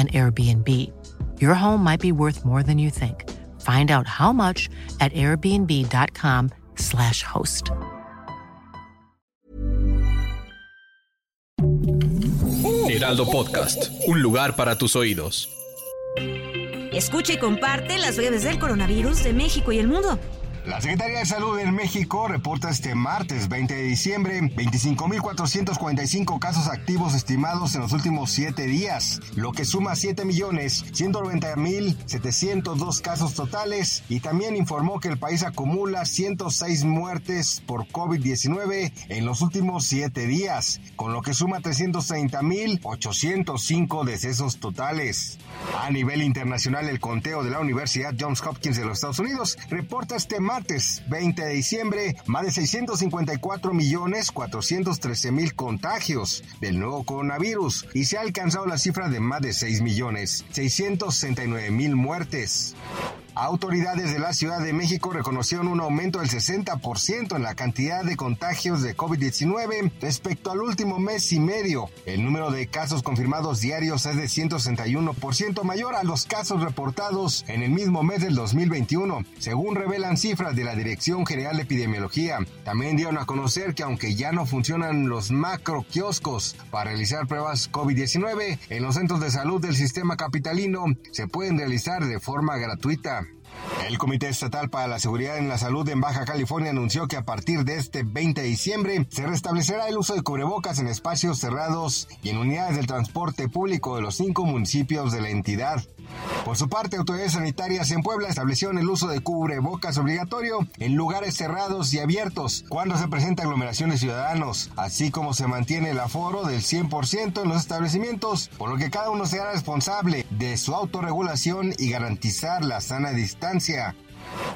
an Airbnb. Your home might be worth more than you think. Find out how much at airbnb.com/slash host. Heraldo Podcast, un lugar para tus oídos. Escucha y comparte las breves del coronavirus de México y el mundo. La Secretaría de Salud en México reporta este martes 20 de diciembre 25.445 casos activos estimados en los últimos 7 días, lo que suma 7.190.702 casos totales y también informó que el país acumula 106 muertes por COVID-19 en los últimos 7 días, con lo que suma 330.805 decesos totales. A nivel internacional, el conteo de la Universidad Johns Hopkins de los Estados Unidos reporta este martes 20 de diciembre más de 654 millones 413 mil contagios del nuevo coronavirus y se ha alcanzado la cifra de más de 6 millones 669 mil muertes. Autoridades de la Ciudad de México reconocieron un aumento del 60% en la cantidad de contagios de COVID-19 respecto al último mes y medio. El número de casos confirmados diarios es de 161% mayor a los casos reportados en el mismo mes del 2021, según revelan cifras de la Dirección General de Epidemiología. También dieron a conocer que aunque ya no funcionan los macro kioscos para realizar pruebas COVID-19, en los centros de salud del sistema capitalino se pueden realizar de forma gratuita. El Comité Estatal para la Seguridad en la Salud en Baja California anunció que a partir de este 20 de diciembre se restablecerá el uso de cubrebocas en espacios cerrados y en unidades del transporte público de los cinco municipios de la entidad. Por su parte, autoridades sanitarias en Puebla establecieron el uso de cubrebocas obligatorio en lugares cerrados y abiertos cuando se presenta aglomeración de ciudadanos, así como se mantiene el aforo del 100% en los establecimientos, por lo que cada uno será responsable de su autorregulación y garantizar la sana distancia.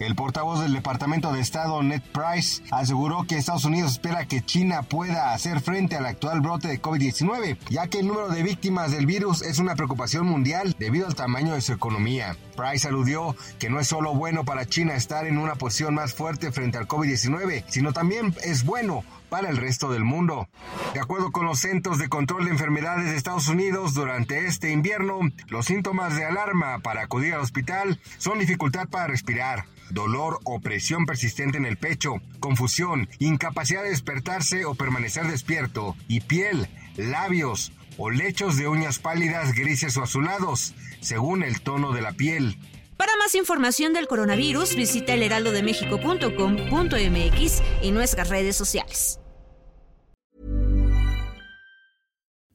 El portavoz del Departamento de Estado, Ned Price, aseguró que Estados Unidos espera que China pueda hacer frente al actual brote de COVID-19, ya que el número de víctimas del virus es una preocupación mundial debido al tamaño de su economía. Price aludió que no es solo bueno para China estar en una posición más fuerte frente al COVID-19, sino también es bueno para el resto del mundo. De acuerdo con los Centros de Control de Enfermedades de Estados Unidos, durante este invierno, los síntomas de alarma para acudir al hospital son dificultad para respirar, dolor o presión persistente en el pecho, confusión, incapacidad de despertarse o permanecer despierto, y piel, labios o lechos de uñas pálidas, grises o azulados, según el tono de la piel. Para más información del coronavirus, visita elheraldodemexico.com.mx y nuestras redes sociales.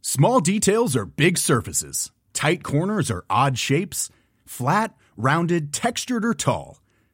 Small details are big surfaces. Tight corners are odd shapes. Flat, rounded, textured, or tall.